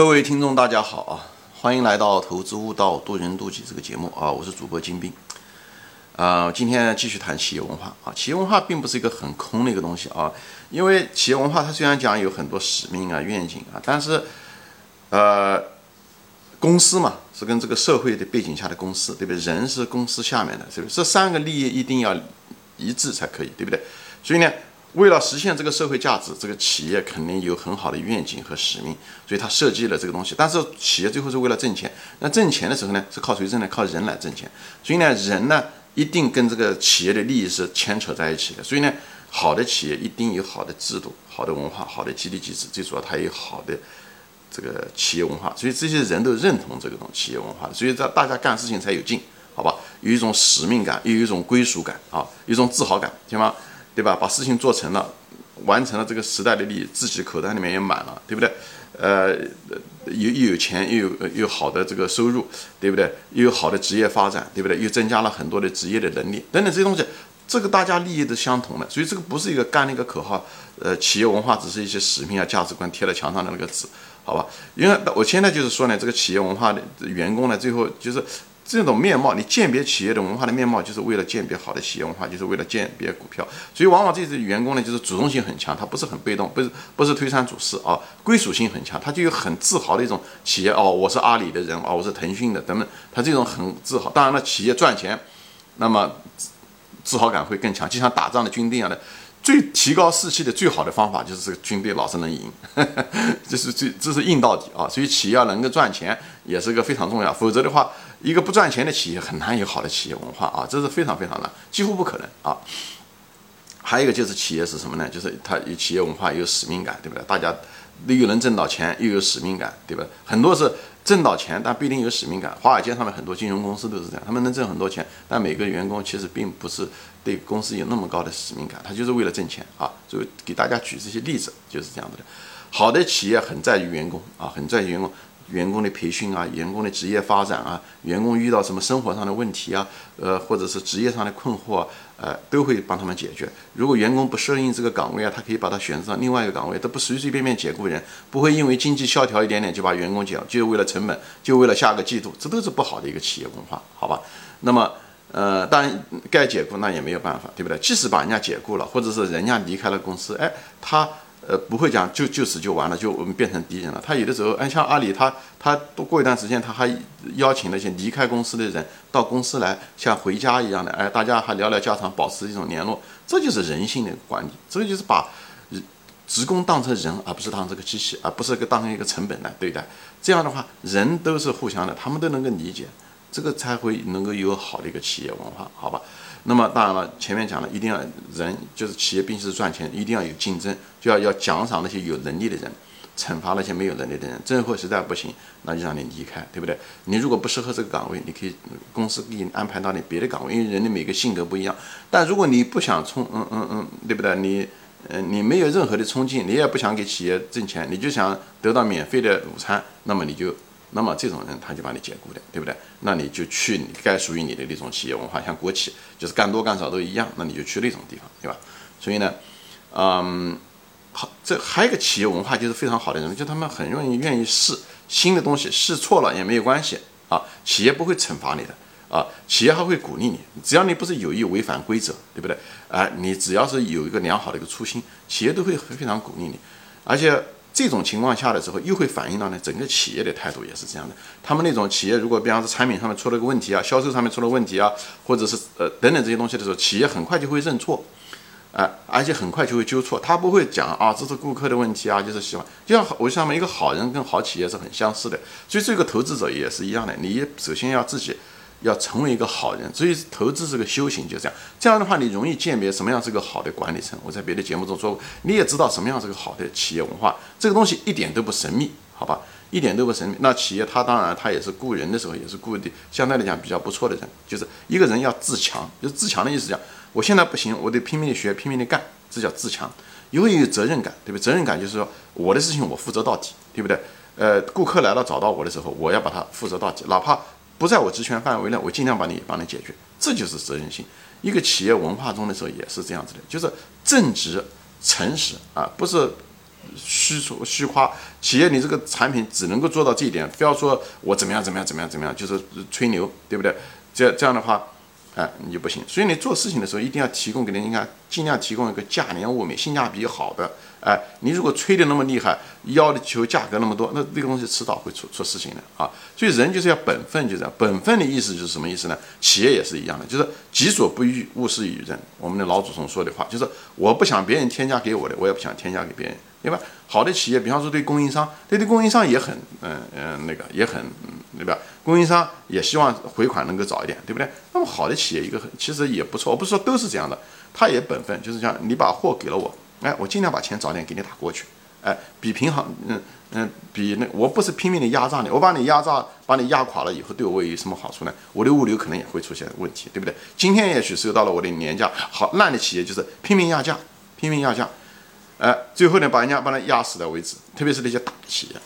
各位听众，大家好啊！欢迎来到《投资悟道，渡人渡己》这个节目啊！我是主播金兵啊。今天继续谈企业文化啊。企业文化并不是一个很空的一个东西啊，因为企业文化它虽然讲有很多使命啊、愿景啊，但是呃，公司嘛是跟这个社会的背景下的公司，对不对？人是公司下面的，是不是？这三个利益一定要一致才可以，对不对？所以呢。为了实现这个社会价值，这个企业肯定有很好的愿景和使命，所以他设计了这个东西。但是企业最后是为了挣钱，那挣钱的时候呢，是靠谁挣呢？靠人来挣钱。所以呢，人呢一定跟这个企业的利益是牵扯在一起的。所以呢，好的企业一定有好的制度、好的文化、好的激励机制，最主要它有好的这个企业文化。所以这些人都认同这个东企业文化，所以在大家干事情才有劲，好吧？有一种使命感，又有一种归属感啊，有一种自豪感，行吗？对吧？把事情做成了，完成了这个时代的利益，自己口袋里面也满了，对不对？呃，又又有钱，又有又好的这个收入，对不对？又有好的职业发展，对不对？又增加了很多的职业的能力，等等这些东西，这个大家利益都相同的，所以这个不是一个干那个口号，呃，企业文化只是一些使命啊、价值观贴在墙上的那个纸，好吧？因为我现在就是说呢，这个企业文化的员工呢，最后就是。这种面貌，你鉴别企业的文化的面貌，就是为了鉴别好的企业文化，就是为了鉴别股票。所以，往往这些员工呢，就是主动性很强，他不是很被动，不是不是推三阻四啊，归属性很强，他就有很自豪的一种企业哦，我是阿里的人哦，我是腾讯的等等，他这种很自豪。当然了，企业赚钱，那么自豪感会更强，就像打仗的军队一样的。最提高士气的最好的方法就是这个军队老是能赢，这是最这是硬到底啊！所以企业要能够赚钱也是个非常重要，否则的话，一个不赚钱的企业很难有好的企业文化啊，这是非常非常难，几乎不可能啊。还有一个就是企业是什么呢？就是它有企业文化，有使命感，对不对？大家又能挣到钱，又有使命感，对吧？很多是。挣到钱，但不一定有使命感。华尔街上面很多金融公司都是这样，他们能挣很多钱，但每个员工其实并不是对公司有那么高的使命感，他就是为了挣钱啊。就给大家举这些例子，就是这样子的。好的企业很在于员工啊，很在于员工。员工的培训啊，员工的职业发展啊，员工遇到什么生活上的问题啊，呃，或者是职业上的困惑啊，呃，都会帮他们解决。如果员工不适应这个岗位啊，他可以把他选择上另外一个岗位，都不随随便便解雇人，不会因为经济萧条一点点就把员工解，就为了成本，就为了下个季度，这都是不好的一个企业文化，好吧？那么，呃，当然该解雇那也没有办法，对不对？即使把人家解雇了，或者是人家离开了公司，哎，他。呃，不会讲就就此就完了，就我们变成敌人了。他有的时候，哎，像阿里，他他都过一段时间，他还邀请那些离开公司的人到公司来，像回家一样的，哎，大家还聊聊家常，保持一种联络。这就是人性的管理，这个就是把职工当成人，而不是当这个机器，而不是个当成一个成本来对待。这样的话，人都是互相的，他们都能够理解，这个才会能够有好的一个企业文化，好吧？那么当然了，前面讲了，一定要人就是企业，必须是赚钱，一定要有竞争，就要要奖赏那些有能力的人，惩罚那些没有能力的人。最后实在不行，那就让你离开，对不对？你如果不适合这个岗位，你可以公司给你安排到你别的岗位，因为人的每个性格不一样。但如果你不想冲，嗯嗯嗯，对不对？你，嗯，你没有任何的冲劲，你也不想给企业挣钱，你就想得到免费的午餐，那么你就。那么这种人他就把你解雇了，对不对？那你就去你该属于你的那种企业文化，像国企，就是干多干少都一样，那你就去那种地方，对吧？所以呢，嗯，好，这还有一个企业文化就是非常好的人，就他们很容易愿意试新的东西，试错了也没有关系啊，企业不会惩罚你的啊，企业还会鼓励你，只要你不是有意违反规则，对不对？啊，你只要是有一个良好的一个初心，企业都会非常鼓励你，而且。这种情况下的时候，又会反映到呢整个企业的态度也是这样的。他们那种企业，如果比方说产品上面出了个问题啊，销售上面出了问题啊，或者是呃等等这些东西的时候，企业很快就会认错，啊，而且很快就会纠错。他不会讲啊，这是顾客的问题啊，就是喜欢。就像我像一个好人跟好企业是很相似的，所以这个投资者也是一样的。你首先要自己。要成为一个好人，所以投资是个修行，就这样。这样的话，你容易鉴别什么样是个好的管理层。我在别的节目中说过，你也知道什么样是个好的企业文化。这个东西一点都不神秘，好吧？一点都不神秘。那企业它当然它也是雇人的时候也是雇的，相对来讲比较不错的人。就是一个人要自强，就自强的意思讲，我现在不行，我得拼命的学，拼命的干，这叫自强。因为有责任感，对不对？责任感就是说我的事情我负责到底，对不对？呃，顾客来了找到我的时候，我要把它负责到底，哪怕。不在我职权范围内，我尽量帮你帮你解决，这就是责任心。一个企业文化中的时候也是这样子的，就是正直、诚实啊，不是虚说虚夸，企业你这个产品只能够做到这一点，非要说我怎么样怎么样怎么样怎么样，就是吹牛，对不对？这这样的话。哎，你就不行，所以你做事情的时候一定要提供给人，你看尽量提供一个价廉物美、性价比好的。哎，你如果吹的那么厉害，要求价格那么多，那这个东西迟早会出出事情的啊。所以人就是要本分，就这样。本分的意思就是什么意思呢？企业也是一样的，就是己所不欲，勿施于人。我们的老祖宗说的话就是，我不想别人添加给我的，我也不想添加给别人。对吧？好的企业，比方说对供应商，对对供应商也很，嗯嗯，那个也很，嗯对吧？供应商也希望回款能够早一点，对不对？那么好的企业，一个很其实也不错。我不是说都是这样的，他也本分，就是像你把货给了我，哎，我尽量把钱早点给你打过去，哎，比平衡，嗯嗯，比那我不是拼命的压榨你，我把你压榨，把你压垮了以后，对我有什么好处呢？我的物流可能也会出现问题，对不对？今天也许收到了我的年假，好烂的企业就是拼命压价，拼命压价。哎，最后呢，把人家把他压死的为止，特别是那些大企业，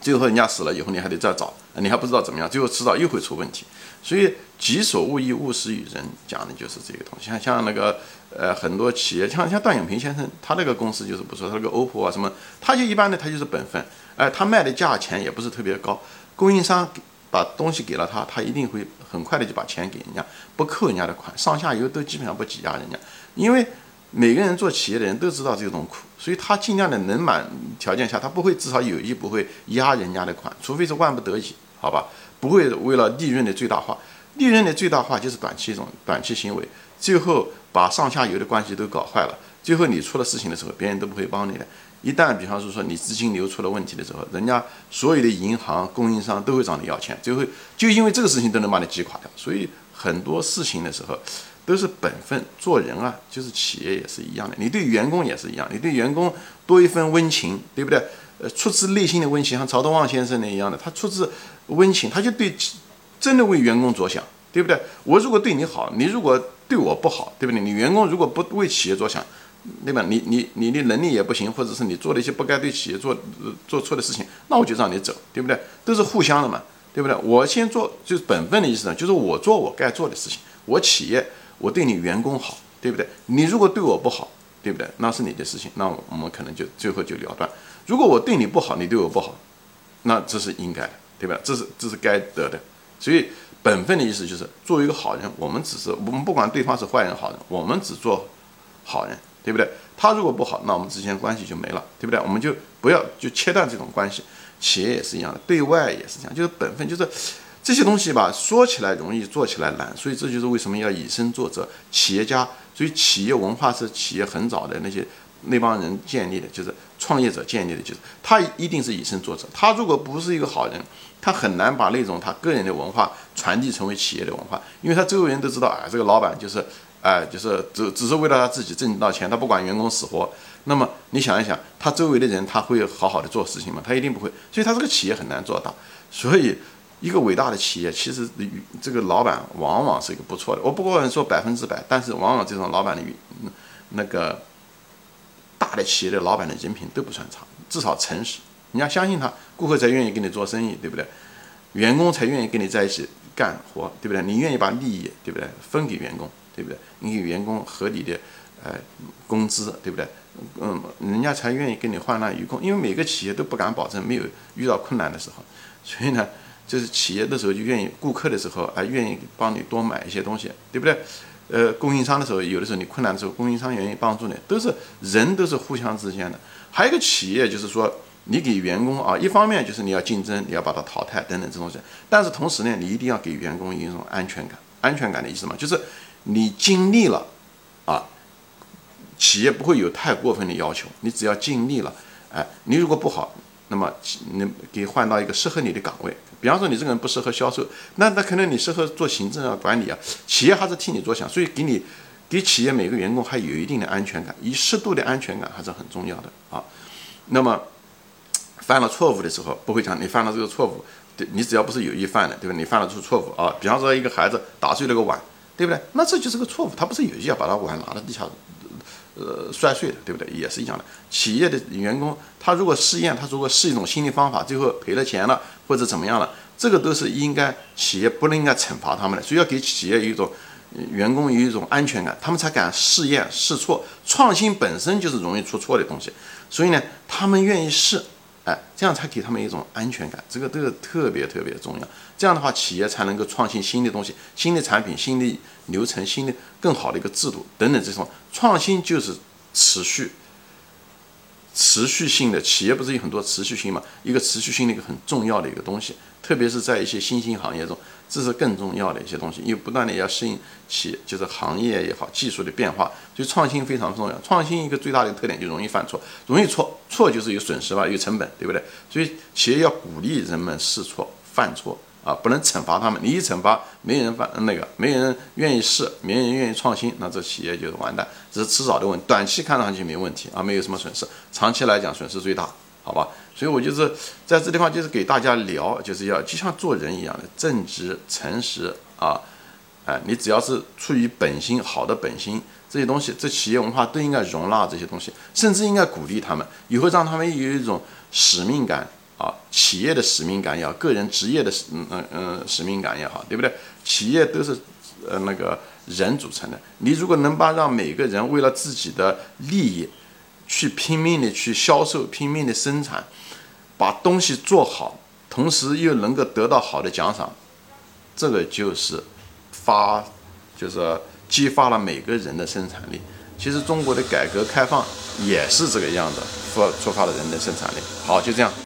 最后人家死了以后，你还得再找，你还不知道怎么样，最后迟早又会出问题。所以己所勿欲，勿施于人，讲的就是这个东西。像像那个呃，很多企业，像像段永平先生，他那个公司就是不错，他那个 OPPO 啊什么，他就一般的，他就是本分。哎，他卖的价钱也不是特别高，供应商把东西给了他，他一定会很快的就把钱给人家，不扣人家的款，上下游都基本上不挤压人家，因为。每个人做企业的人都知道这种苦，所以他尽量的能满条件下，他不会至少有意不会压人家的款，除非是万不得已，好吧？不会为了利润的最大化，利润的最大化就是短期一种短期行为，最后把上下游的关系都搞坏了，最后你出了事情的时候，别人都不会帮你的。一旦比方说说你资金流出了问题的时候，人家所有的银行、供应商都会找你要钱，最后就因为这个事情都能把你击垮掉。所以很多事情的时候。都是本分，做人啊，就是企业也是一样的。你对员工也是一样，你对员工多一份温情，对不对？呃，出自内心的温情，像曹德旺先生那一样的，他出自温情，他就对真的为员工着想，对不对？我如果对你好，你如果对我不好，对不对？你员工如果不为企业着想，对吧？你你你的能力也不行，或者是你做了一些不该对企业做做错的事情，那我就让你走，对不对？都是互相的嘛，对不对？我先做就是本分的意思呢，就是我做我该做的事情，我企业。我对你员工好，对不对？你如果对我不好，对不对？那是你的事情，那我们可能就最后就了断。如果我对你不好，你对我不好，那这是应该的，对吧？这是这是该得的。所以本分的意思就是，作为一个好人，我们只是我们不管对方是坏人好人，我们只做好人，对不对？他如果不好，那我们之间关系就没了，对不对？我们就不要就切断这种关系。企业也是一样的，对外也是这样，就是本分，就是。这些东西吧，说起来容易，做起来难，所以这就是为什么要以身作则。企业家，所以企业文化是企业很早的那些那帮人建立的，就是创业者建立的，就是他一定是以身作则。他如果不是一个好人，他很难把那种他个人的文化传递成为企业的文化，因为他周围人都知道，哎，这个老板就是，哎，就是只只是为了他自己挣到钱，他不管员工死活。那么你想一想，他周围的人他会好好的做事情吗？他一定不会。所以他这个企业很难做到。所以。一个伟大的企业，其实这个老板往往是一个不错的。我不过说百分之百，但是往往这种老板的那个大的企业的老板的人品都不算差，至少诚实。你要相信他，顾客才愿意跟你做生意，对不对？员工才愿意跟你在一起干活，对不对？你愿意把利益，对不对？分给员工，对不对？你给员工合理的呃工资，对不对？嗯，人家才愿意跟你患难与共。因为每个企业都不敢保证没有遇到困难的时候，所以呢。就是企业的时候就愿意，顾客的时候还愿意帮你多买一些东西，对不对？呃，供应商的时候，有的时候你困难的时候，供应商愿意帮助你，都是人都是互相之间的。还有一个企业就是说，你给员工啊，一方面就是你要竞争，你要把它淘汰等等这种事，但是同时呢，你一定要给员工一种安全感。安全感的意思嘛，就是你尽力了啊，企业不会有太过分的要求，你只要尽力了，哎，你如果不好。那么你给换到一个适合你的岗位，比方说你这个人不适合销售，那那可能你适合做行政啊、管理啊，企业还是替你着想，所以给你给企业每个员工还有一定的安全感，以适度的安全感还是很重要的啊。那么犯了错误的时候，不会讲你犯了这个错误，对你只要不是有意犯的，对吧？你犯了出错误啊，比方说一个孩子打碎了个碗，对不对？那这就是个错误，他不是有意要把他碗拿到地下。呃，摔碎的，对不对？也是一样的。企业的员工，他如果试验，他如果试一种新的方法，最后赔了钱了，或者怎么样了，这个都是应该企业不能应该惩罚他们的。所以要给企业一种员工有一种安全感，他们才敢试验试错。创新本身就是容易出错的东西，所以呢，他们愿意试，哎，这样才给他们一种安全感，这个这个特别特别重要。这样的话，企业才能够创新新的东西、新的产品、新的流程、新的更好的一个制度等等。这种创新就是持续。持续性的企业不是有很多持续性嘛？一个持续性的一个很重要的一个东西，特别是在一些新兴行业中，这是更重要的一些东西，因为不断的要适应企业就是行业也好，技术的变化，所以创新非常重要。创新一个最大的特点就容易犯错，容易错，错就是有损失吧，有成本，对不对？所以企业要鼓励人们试错、犯错。啊，不能惩罚他们，你一惩罚，没人犯那个，没人愿意试，没人愿意创新，那这企业就是完蛋。这是迟早的问题，短期看上去没问题啊，没有什么损失，长期来讲损失最大，好吧？所以我就是在这地方就是给大家聊，就是要就像做人一样的正直、诚实啊，哎，你只要是出于本心，好的本心，这些东西，这企业文化都应该容纳这些东西，甚至应该鼓励他们，以后让他们有一种使命感。啊，企业的使命感也好，个人职业的使嗯嗯嗯使命感也好，对不对？企业都是呃那个人组成的。你如果能把让每个人为了自己的利益去拼命的去销售、拼命的生产，把东西做好，同时又能够得到好的奖赏，这个就是发就是激发了每个人的生产力。其实中国的改革开放也是这个样子，出触发了人的生产力。好，就这样。